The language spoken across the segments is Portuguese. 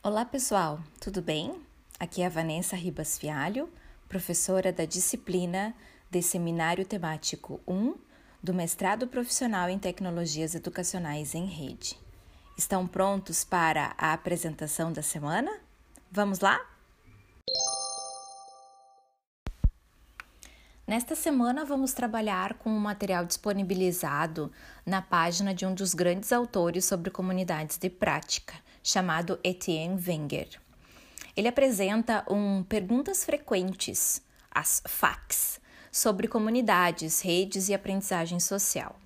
Olá pessoal, tudo bem? Aqui é a Vanessa Ribas Fialho, professora da disciplina de Seminário Temático 1 do Mestrado Profissional em Tecnologias Educacionais em Rede. Estão prontos para a apresentação da semana? Vamos lá? Nesta semana, vamos trabalhar com um material disponibilizado na página de um dos grandes autores sobre comunidades de prática, chamado Etienne Wenger. Ele apresenta um Perguntas Frequentes, as FAQs, sobre comunidades, redes e aprendizagem social.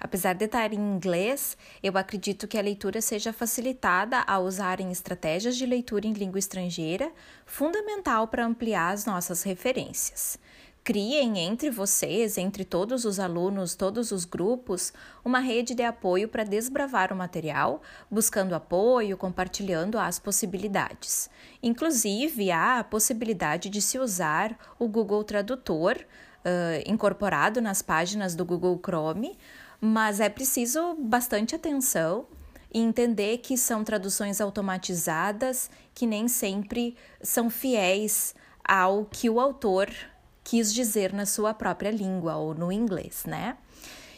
Apesar de estar em inglês, eu acredito que a leitura seja facilitada ao usarem estratégias de leitura em língua estrangeira, fundamental para ampliar as nossas referências. Criem entre vocês, entre todos os alunos, todos os grupos, uma rede de apoio para desbravar o material, buscando apoio, compartilhando as possibilidades. Inclusive, há a possibilidade de se usar o Google Tradutor uh, incorporado nas páginas do Google Chrome, mas é preciso bastante atenção e entender que são traduções automatizadas que nem sempre são fiéis ao que o autor quis dizer na sua própria língua ou no inglês, né?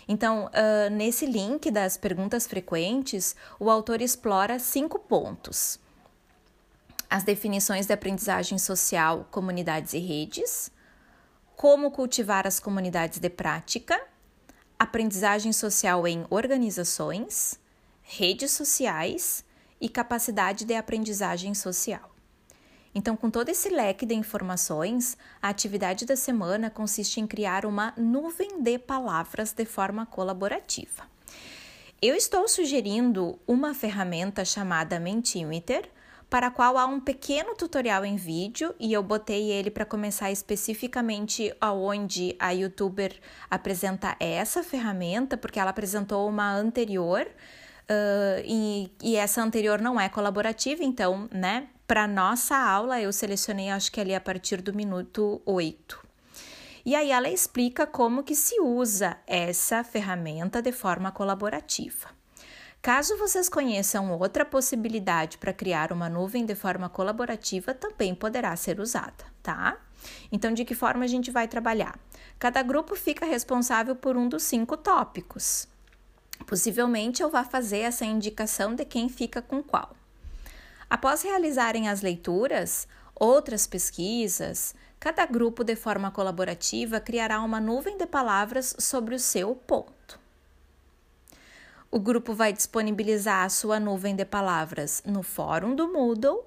Então, uh, nesse link das perguntas frequentes, o autor explora cinco pontos: as definições de aprendizagem social, comunidades e redes, como cultivar as comunidades de prática, aprendizagem social em organizações, redes sociais. E capacidade de aprendizagem social. Então, com todo esse leque de informações, a atividade da semana consiste em criar uma nuvem de palavras de forma colaborativa. Eu estou sugerindo uma ferramenta chamada Mentimeter, para a qual há um pequeno tutorial em vídeo e eu botei ele para começar especificamente aonde a youtuber apresenta essa ferramenta, porque ela apresentou uma anterior uh, e, e essa anterior não é colaborativa, então, né, para nossa aula, eu selecionei acho que ali a partir do minuto 8. E aí ela explica como que se usa essa ferramenta de forma colaborativa. Caso vocês conheçam outra possibilidade para criar uma nuvem de forma colaborativa, também poderá ser usada, tá? Então, de que forma a gente vai trabalhar? Cada grupo fica responsável por um dos cinco tópicos. Possivelmente eu vá fazer essa indicação de quem fica com qual. Após realizarem as leituras, outras pesquisas, cada grupo, de forma colaborativa, criará uma nuvem de palavras sobre o seu ponto. O grupo vai disponibilizar a sua nuvem de palavras no fórum do Moodle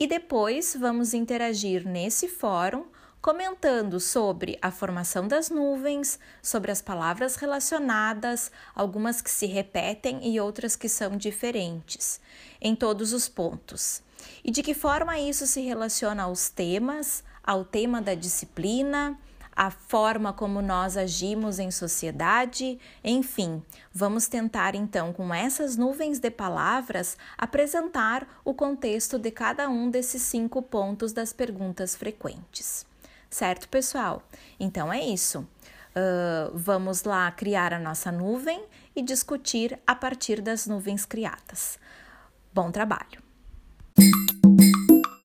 e depois vamos interagir nesse fórum comentando sobre a formação das nuvens, sobre as palavras relacionadas, algumas que se repetem e outras que são diferentes, em todos os pontos. E de que forma isso se relaciona aos temas, ao tema da disciplina, a forma como nós agimos em sociedade, enfim, vamos tentar então, com essas nuvens de palavras, apresentar o contexto de cada um desses cinco pontos das perguntas frequentes. Certo, pessoal? Então é isso. Uh, vamos lá criar a nossa nuvem e discutir a partir das nuvens criadas. Bom trabalho!